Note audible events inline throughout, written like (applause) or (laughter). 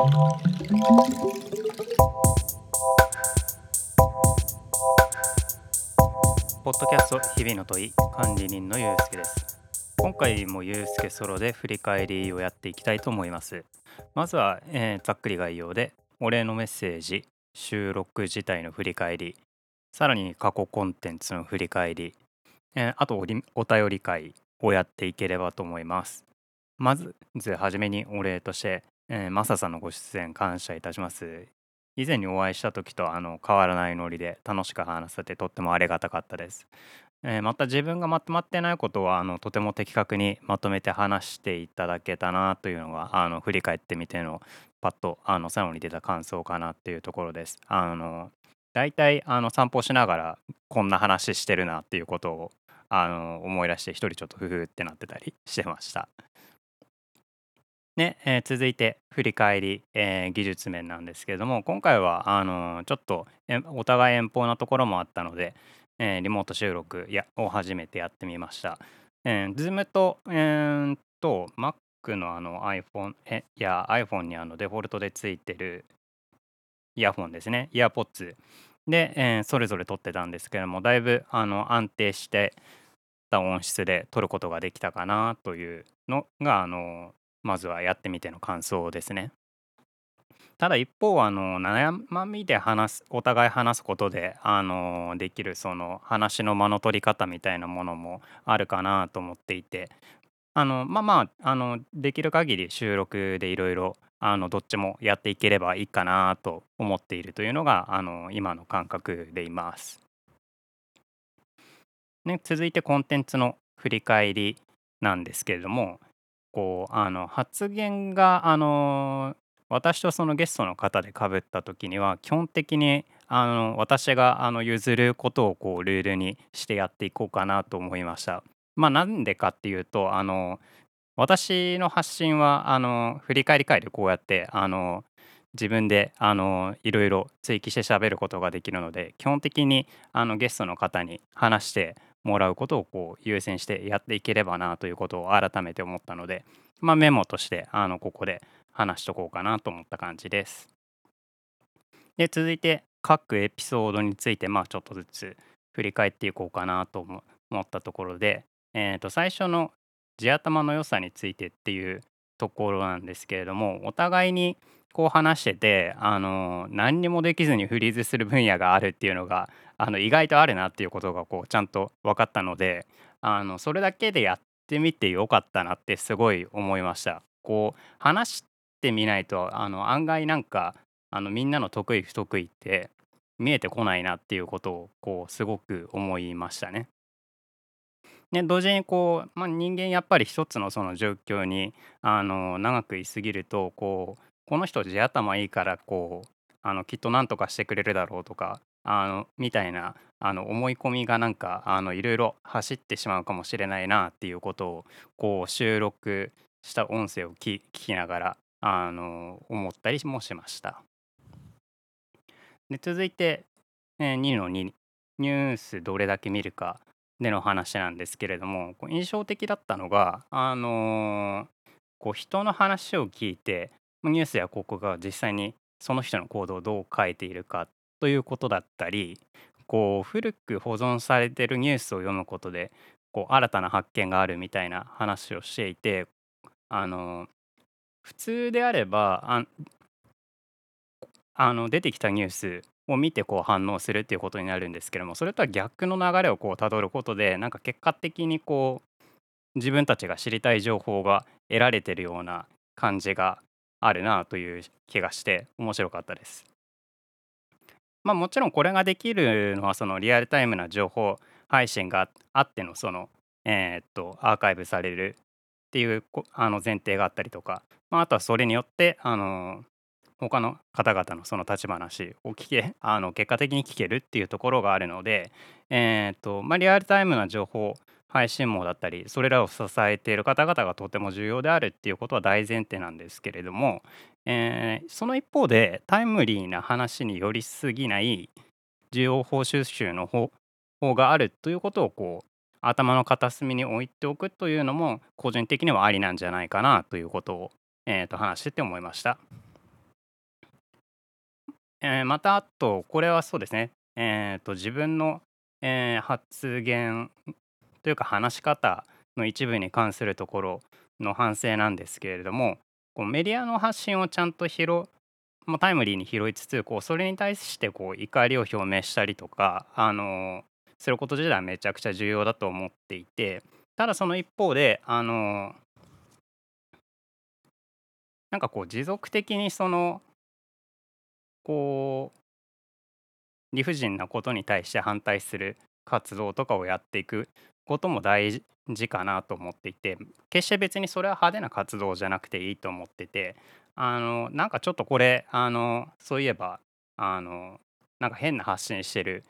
ポッドキャスト日々の問い管理人のゆうすけです。今回もゆうすけソロで振り返りをやっていきたいと思います。まずは、えーざっくり概要でお礼のメッセージ収録自体の振り返りさらに過去コンテンツの振り返り、えーあとおりお便り会をやっていければと思います。まずはじめにお礼として、えーマサさんのご出演感謝いたします以前にお会いした時とあの変わらないノリで楽しく話せてとってもありがたかったです。えーまた自分がまとまってないことはあのとても的確にまとめて話していただけたなというのがあの振り返ってみてのパッとあの最後に出た感想かなっていうところです。あの大体あの散歩しながらこんな話してるなっていうことをあの思い出して一人ちょっとフフってなってたりしてました。ねえー続いて振り返り、えー技術面なんですけれども今回はあのーちょっとお互い遠方なところもあったので、えーリモート収録やを初めてやってみました。えー、Zoom と,、えーと Mac のあの iPhone えいや iPhone にあのデフォルトでついてるイヤホンですねイヤーポッツで、えーそれぞれ撮ってたんですけどもだいぶあの安定してた音質で撮ることができたかなというのがあのまずはやってみての感想ですね。ただ一方あの悩みで話すお互い話すことであのできるその話の間の取り方みたいなものもあるかなと思っていてあのまあまああのできる限り収録でいろいろあのどっちもやっていければいいかなと思っているというのがあの今の感覚でいます。ね、続いてコンテンツの振り返りなんですけれどもこうあの発言があの私とそのゲストの方でかぶった時には基本的にあの私があの譲ることをこうルールにしてやっていこうかなと思いました。まあなんでかっていうとあの私の発信はあの振り返り会でこうやってあの自分であのいろいろ追記して喋ることができるので基本的にあのゲストの方に話してもらうことをこう優先してやっていければなということを改めて思ったので、まあ、メモとしてあのここで話しとこうかなと思った感じです。で続いて各エピソードについてまあちょっとずつ振り返っていこうかなと思ったところで、えー、と最初の地頭の良さについてっていうところなんですけれどもお互いにこう話しててあの何にもできずにフリーズする分野があるっていうのがあの意外とあるなっていうことがこうちゃんと分かったのであのそれだけでやってみてよかったなってすごい思いました。こう話してみないとあの案外なんかあのみんなの得意不得意って見えてこないなっていうことをこうすごく思いましたね。ね、同時にこう、まあ、人間やっぱり一つのその状況にあの長くいすぎるとこうこの人地頭いいからこうあのきっと何とかしてくれるだろうとかあのみたいなあの思い込みがなんかあのいろいろ走ってしまうかもしれないなっていうことをこう収録した音声を聞きながらあの思ったりもしました。で続いて、えー2の2ニュースどれだけ見るかでの話なんですけれどもこう印象的だったのがあのーこう人の話を聞いてニュースや広告が実際にその人の行動をどう変えているかっということだったりこう古く保存されてるニュースを読むことでこう新たな発見があるみたいな話をしていてあの普通であればあの出てきたニュースを見てこう反応するっていうことになるんですけどもそれとは逆の流れをこうたどることでなんか結果的にこう自分たちが知りたい情報が得られてるような感じがあるなという気がして面白かったです。まあもちろんこれができるのはそのリアルタイムな情報配信があってのそのえーっとアーカイブされるっていうあの前提があったりとか、まあ、あとはそれによってあの他の方々のその立ち話を聞けあの結果的に聞けるっていうところがあるので、えーとまあ、リアルタイムな情報配信網だったりそれらを支えている方々がとても重要であるっていうことは大前提なんですけれども、えーその一方でタイムリーな話に寄りすぎない情報収集の方方があるということをこう頭の片隅に置いておくというのも個人的にはありなんじゃないかなということを、えーと話してて思いました。えーまたあとこれはそうですね、えーと自分の、えー発言というか話し方の一部に関するところの反省なんですけれどもこうメディアの発信をちゃんと拾まあ、タイムリーに拾いつつこうそれに対してこう怒りを表明したりとか、あのすること自体はめちゃくちゃ重要だと思っていてただその一方で、あのなんかこう持続的にそのこう理不尽なことに対して反対する活動とかをやっていくことも大事かなと思っていて決して別にそれは派手な活動じゃなくていいと思っててあのなんかちょっとこれあのそういえばあのなんか変な発信してる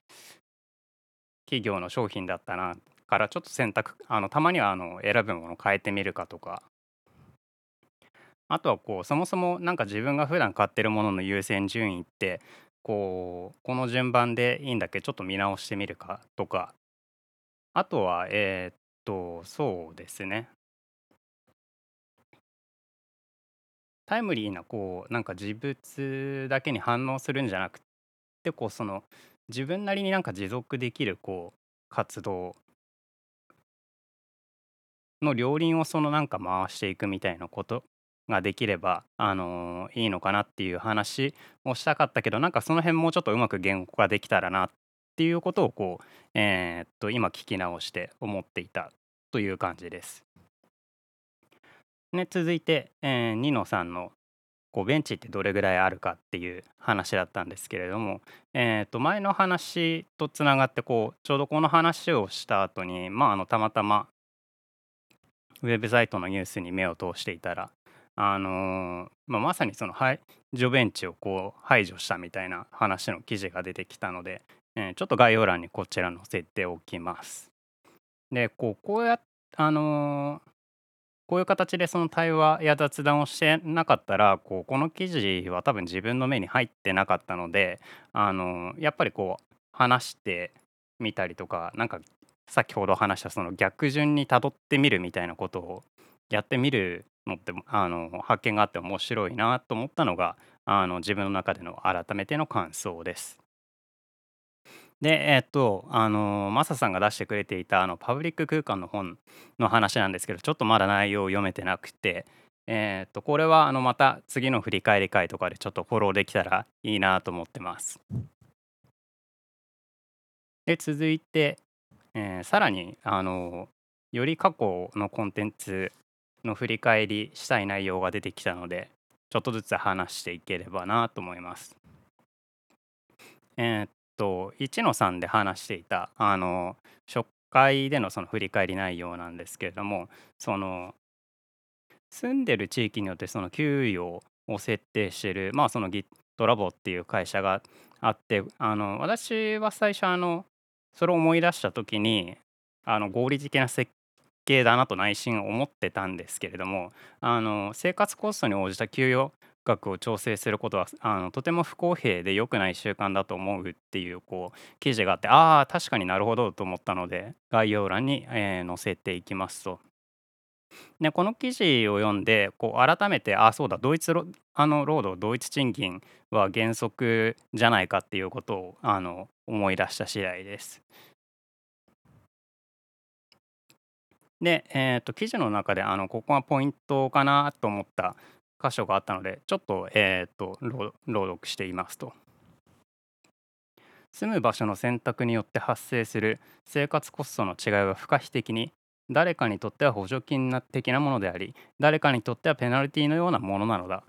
企業の商品だったなからちょっと選択あのたまにはあの選ぶもの変えてみるかとか。あとはこうそもそもなんか自分が普段買ってるものの優先順位ってこうこの順番でいいんだっけ？ちょっと見直してみるかとか。あとはえーっとそうですね。タイムリーなこうなんか事物だけに反応するんじゃなくてこうその自分なりになんか持続できるこう活動の両輪をそのなんか回していくみたいなことができれば、あのーいいのかなっていう話をしたかったけどなんかその辺もうちょっとうまく言語化できたらなっっていうことをこう、えーっと今聞き直して思っていたという感じです。ね、続いて、えーニノさんのこうベンチってどれぐらいあるかっていう話だったんですけれども、えー、と前の話とつながってこうちょうどこの話をした後にまああのたまたまウェブサイトのニュースに目を通していたら、あのーまあ、まさにその排除ベンチをこう排除したみたいな話の記事が出てきたので、えーちょっと概要欄にこちら載せておきます。でこうこうやあのーこういう形でその対話や雑談をしてなかったらこうこの記事は多分自分の目に入ってなかったのであのやっぱりこう話してみたりとかなんか先ほど話したその逆順にたどってみるみたいなことをやってみるのってあの発見があって面白いなと思ったのがあの自分の中での改めての感想です。でえっとあのマサさんが出してくれていたあのパブリック空間の本の話なんですけどちょっとまだ内容を読めてなくてえっとこれはあのまた次の振り返り会とかでちょっとフォローできたらいいなと思ってます。で続いて、えーさらにあのより過去のコンテンツの振り返りしたい内容が出てきたのでちょっとずつ話していければなと思います。えーと1の3で話していたあの初回でのその振り返り内容なんですけれどもその住んでる地域によってその給与を設定してるまあその GitLab っていう会社があってあの私は最初あのそれを思い出した時にあの合理的な設計だなと内心思ってたんですけれどもあの生活コストに応じた給与額を調整することはあのとても不公平で良くない習慣だと思うっていうこう記事があってああ確かになるほどと思ったので概要欄に、えー載せていきますと。でこの記事を読んでこう改めてああそうだ同一労あの労働同一賃金は原則じゃないかっていうことをあの思い出した次第です。で、えー、と記事の中であのここがポイントかなと思った箇所があったのでちょっと,、えー、と朗読していますと。住む場所の選択によって発生する生活コストの違いは不可避的に誰かにとっては補助金的なものであり誰かにとってはペナルティのようなものなのだ。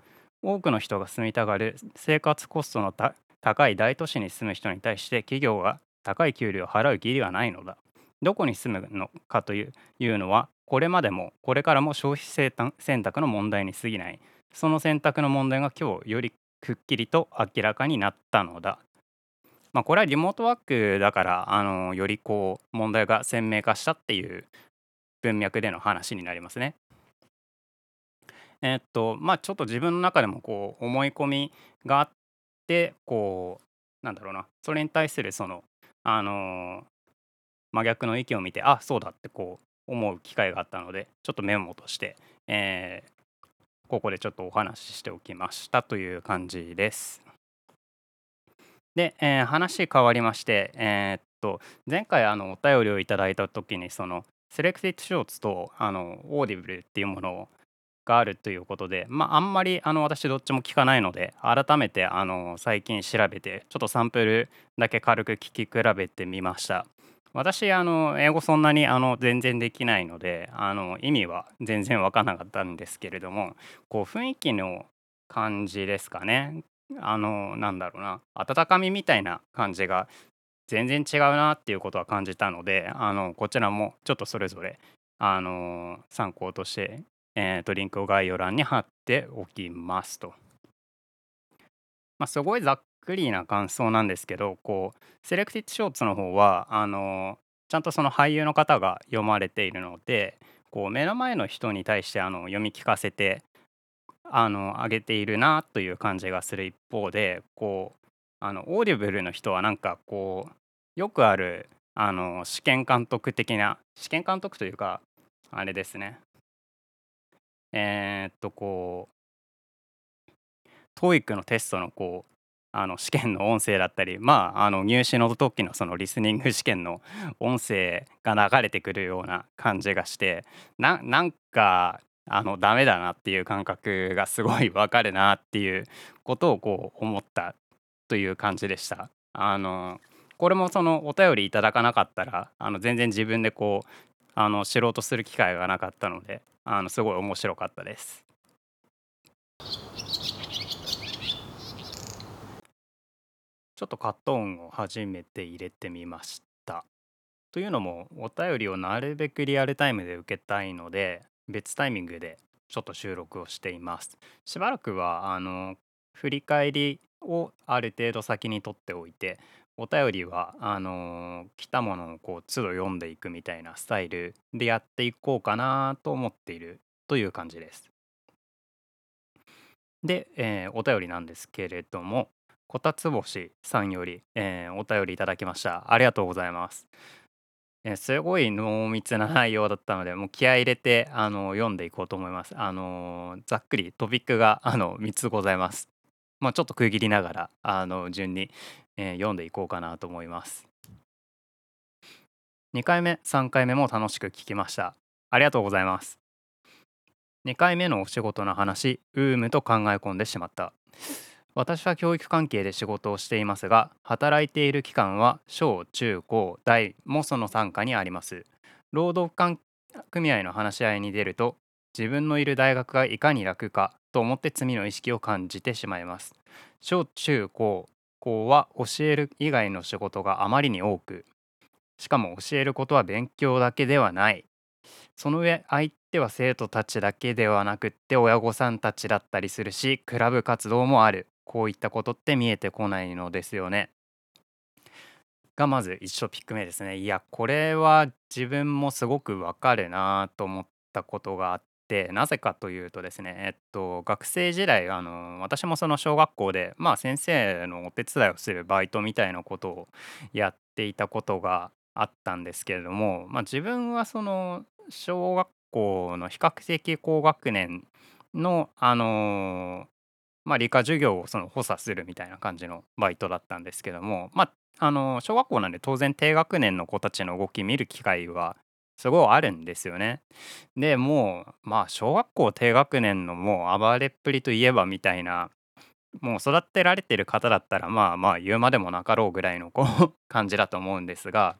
多くの人が住みたがる生活コストの高い大都市に住む人に対して企業が高い給料を払う義理はないのだ。どこに住むのかというのはこれまでもこれからも消費選択選択の問題に過ぎない。その選択の問題が今日よりくっきりと明らかになったのだまあ、これはリモートワークだからあのよりこう問題が鮮明化したっていう文脈での話になりますね。えっとまあちょっと自分の中でもこう思い込みがあってこうなんだろうなそれに対するそのあの真逆の意見を見てあそうだってこう思う機会があったのでちょっとメモとして、えーここでちょっとお話ししておきましたという感じです。で、えー話変わりまして、えーっと前回あのお便りをいただいた時にそのSelected Shorts とあの Audible っていうものがあるということで、まあ、あんまりあの私どっちも聞かないので改めてあの最近調べてちょっとサンプルだけ軽く聞き比べてみました。私あの英語そんなにあの全然できないのであの意味は全然分からなかったんですけれどもこう雰囲気の感じですかねあのなんだろうな温かみみたいな感じが全然違うなっていうことは感じたのであのこちらもちょっとそれぞれあの参考として、えーとリンクを概要欄に貼っておきますと。まあ、すごいざっくりな感想なんですけどこうセレクティッドショーツの方はあのちゃんとその俳優の方が読まれているのでこう目の前の人に対してあの読み聞かせてあの上げているなという感じがする一方でこうあの Audible の人はなんかこうよくあるあの試験監督的な試験監督というかあれですね。えーっとこう TOEIC のテストのこあの試験の音声だったりまああの入試の時のそのリスニング試験の音声が流れてくるような感じがしてななんかあのダメだなっていう感覚がすごい (laughs) わかるなっていうことをこう思ったという感じでした。あのこれもそのお便りいただかなかったらあの全然自分でこうあの知ろうとする機会がなかったのであのすごい面白かったです。ちょっとカット音を初めて入れてみました。というのもお便りをなるべくリアルタイムで受けたいので別タイミングでちょっと収録をしています。しばらくはあの振り返りをある程度先に取っておいてお便りはあの来たものをこう都度読んでいくみたいなスタイルでやっていこうかなと思っているという感じです。で、えーお便りなんですけれどもこたつ星さんより、えーお便りいただきました。ありがとうございます、えーすごい濃密な内容だったのでもう気合い入れてあの読んでいこうと思います。あのーざっくりトピックがあの3つございます。まあちょっと区切りながらあの順に、えー読んでいこうかなと思います。2回目3回目も楽しく聞きました。ありがとうございます。2回目のお仕事の話うーむと考え込んでしまった。私は教育関係で仕事をしていますが働いている期間は小中高大もその傘下にあります。労働組合の話し合いに出ると自分のいる大学がいかに楽かと思って罪の意識を感じてしまいます。小中高校は教える以外の仕事があまりに多くしかも教えることは勉強だけではない。その上相手は生徒たちだけではなくって親御さんたちだったりするしクラブ活動もある。こういったことって見えてこないのですよね。がまず一緒ピック目ですね。いやこれは自分もすごくわかるなと思ったことがあってなぜかというとですねえっと学生時代あの私もその小学校でまあ先生のお手伝いをするバイトみたいなことをやっていたことがあったんですけれども、まあ、自分はその小学校の比較的高学年のあのまあ、理科授業をその補佐するみたいな感じのバイトだったんですけども、まあ、あの小学校なんで当然低学年の子たちの動き見る機会はすごいあるんですよね。でもうまあ小学校低学年のもう暴れっぷりといえばみたいなもう育てられてる方だったらまあまあ言うまでもなかろうぐらいのこう感じだと思うんですが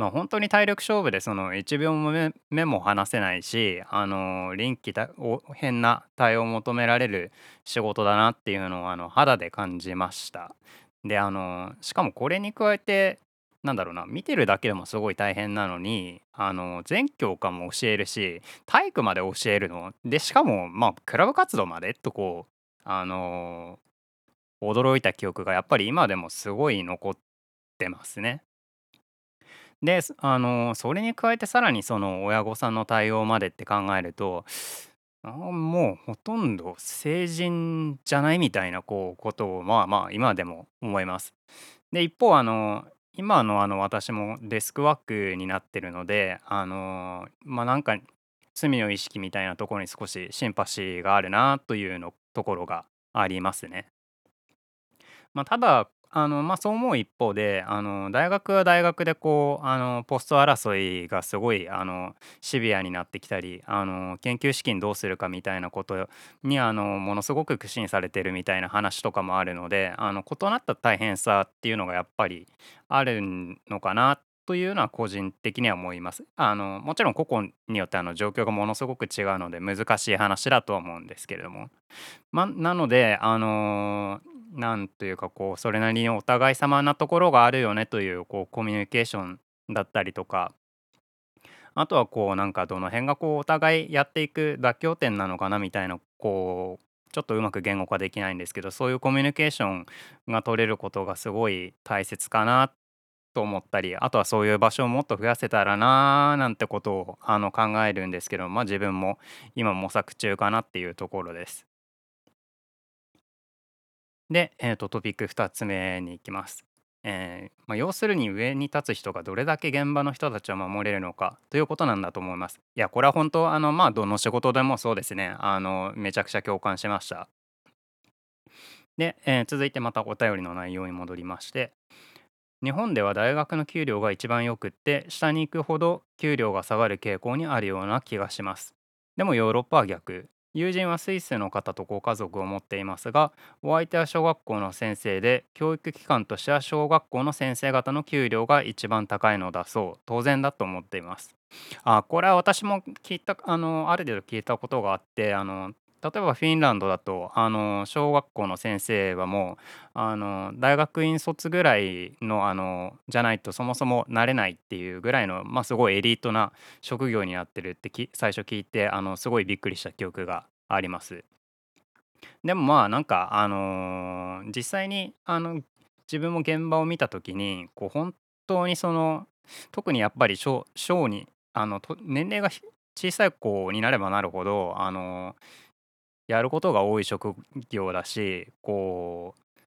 まあ本当に体力勝負でその1秒目目も離せないしあの臨機応変な対応を求められる仕事だなっていうのをあの肌で感じました。であのしかもこれに加えてなんだろうな見てるだけでもすごい大変なのにあの全教科も教えるし体育まで教えるの？でしかもまあクラブ活動までとこうあの驚いた記憶がやっぱり今でもすごい残ってますね。であのそれに加えてさらにその親御さんの対応までって考えるとあもうほとんど成人じゃないみたいなこうことをまあまあ今でも思います。で一方あの今のあの私もデスクワークになってるのであのまあなんか罪の意識みたいなところに少しシンパシーがあるなというのところがありますね。まあ、ただあの、まあ、そう思う一方で、あの、大学は大学でこう、あの、ポスト争いがすごい、あの、シビアになってきたり、あの、研究資金どうするかみたいなことに、あの、ものすごく苦心されてるみたいな話とかもあるので、あの、異なった大変さっていうのがやっぱりあるのかなというのは個人的には思います。あの、もちろん個々によってあの状況がものすごく違うので難しい話だとは思うんですけれども。ま、なので、あの、なんというかこう、それなりにお互い様なところがあるよねというこうコミュニケーションだったりとか、あとはこうなんかどの辺がこうお互いやっていく妥協点なのかなみたいなこうちょっとうまく言語化できないんですけどそういうコミュニケーションが取れることがすごい大切かなと思ったりあとはそういう場所をもっと増やせたらなーなんてことをあの考えるんですけどまあ自分も今模索中かなっていうところです。で、えーと、トピック2つ目に行きます。えーまあ、要するに上に立つ人がどれだけ現場の人たちを守れるのかということなんだと思います。いやこれは本当あのまあどの仕事でもそうですねあのめちゃくちゃ共感しました。で、えー続いてまたお便りの内容に戻りまして日本では大学の給料が一番よくって下に行くほど給料が下がる傾向にあるような気がします。でもヨーロッパは逆友人はスイスの方とご家族を持っていますがお相手は小学校の先生で教育機関としては小学校の先生方の給料が一番高いのだそう。当然だと思っています。あこれは私も聞いたあのある程度聞いたことがあってあの例えばフィンランドだとあの小学校の先生はもうあの大学院卒ぐらいのあのじゃないとそもそもなれないっていうぐらいの、まあ、すごいエリートな職業になってるって最初聞いてあのすごいびっくりした記憶があります。でもまあなんかあの実際にあの自分も現場を見た時にこう本当にその特にやっぱり小にあの年齢が小さい子になればなるほどあのやることが多い職業だしこう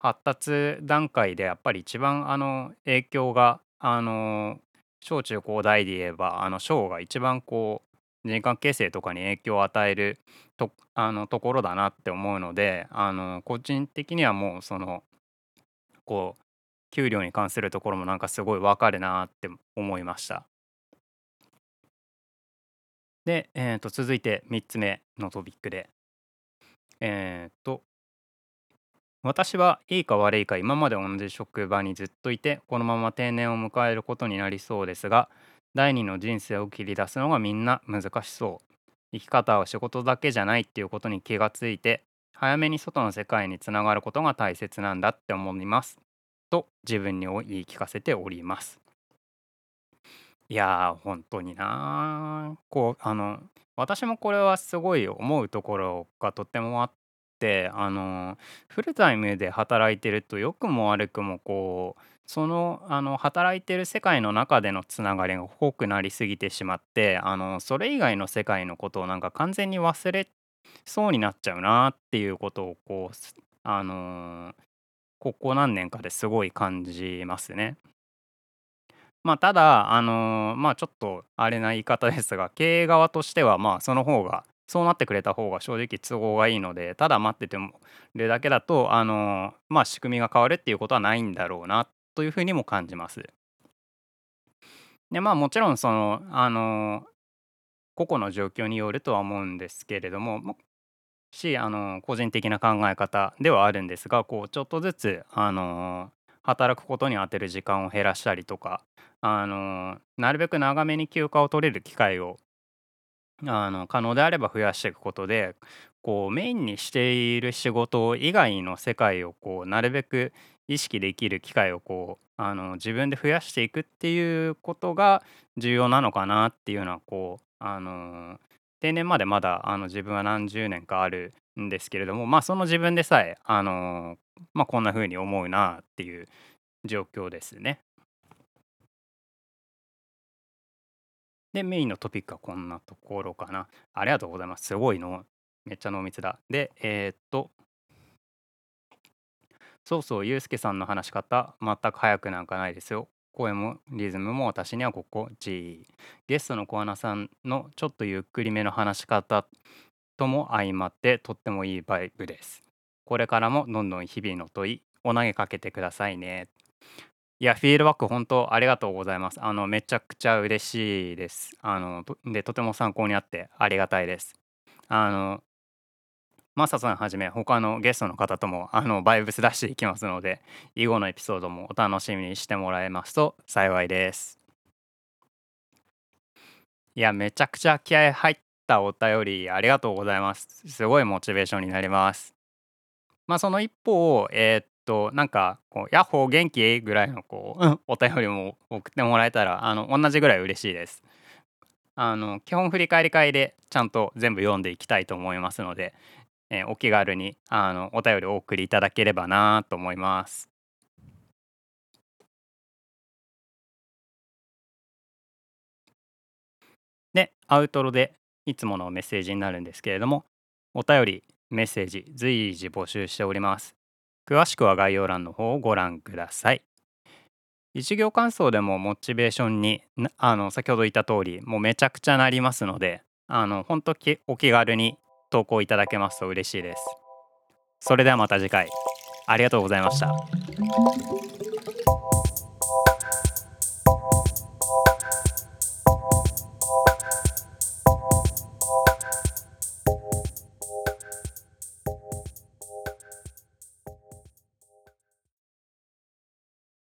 発達段階でやっぱり一番あの影響があの小中高大で言えばあの小が一番こう人間形成とかに影響を与えるとあのところだなって思うのであの個人的にはもうそのこう給料に関するところもなんかすごい分かるなって思いました。で、えーと続いて3つ目のトピックで。えーと私はいいか悪いか今まで同じ職場にずっといてこのまま定年を迎えることになりそうですが第二の人生を切り出すのがみんな難しそう。生き方は仕事だけじゃないっていうことに気がついて早めに外の世界につながることが大切なんだって思います。と自分に言い聞かせております。いやー本当になーこうあの私もこれはすごい思うところがとってもあってあのフルタイムで働いてると良くも悪くもこうそのあの働いてる世界の中でのつながりが濃くなりすぎてしまってあのそれ以外の世界のことをなんか完全に忘れそうになっちゃうなっていうことをこうあのここ何年かですごい感じますね。まあただあのまあちょっとあれな言い方ですが経営側としてはまあその方がそうなってくれた方が正直都合がいいのでただ待っててもるだけだとあのまあ仕組みが変わるっていうことはないんだろうなというふうにも感じます。でまあもちろんそのあの個々の状況によるとは思うんですけれどももしあの個人的な考え方ではあるんですがこうちょっとずつあの働くことに充てる時間を減らしたりとかあのなるべく長めに休暇を取れる機会をあの可能であれば増やしていくことでこうメインにしている仕事以外の世界をこうなるべく意識できる機会をこうあの自分で増やしていくっていうことが重要なのかなっていうのはこうあの定年までまだあの自分は何十年かあるんですけれどもまあその自分でさえあのまあこんな風に思うなっていう状況ですね。で、メインのトピックはこんなところかな。ありがとうございます。すごいの。めっちゃ濃密だ。で、えーっと、そうそう、ゆうすけさんの話し方、全く早くなんかないですよ。声もリズムも私には心地いい。ゲストの小穴さんのちょっとゆっくりめの話し方とも相まってとってもいいバイブです。これからもどんどん日々の問い、お投げかけてくださいね。いや、フィードバック本当ありがとうございます。あの、めちゃくちゃ嬉しいです。あの、とで、とても参考にあってありがたいです。あの、マサさんはじめ他のゲストの方ともあのバイブス出していきますので、以後のエピソードもお楽しみにしてもらえますと幸いです。いや、めちゃくちゃ気合入ったお便りありがとうございます。すごいモチベーションになります。まあ、その一方、えーっと、なんか、こう、ヤッホー元気？ぐらいの、こう、うん、お便りも送ってもらえたら、あの、同じぐらい嬉しいです。あの、基本振り返り会でちゃんと全部読んでいきたいと思いますので、えーお気軽に、あの、お便りをお送りいただければなと思います。で、アウトロでいつものメッセージになるんですけれども、お便り、メッセージ、随時募集しております。詳しくは概要欄の方をご覧ください。一行感想でもモチベーションにあの先ほど言った通りもうめちゃくちゃなりますのであの本当お気軽に投稿いただけますと嬉しいです。それではまた次回ありがとうございました。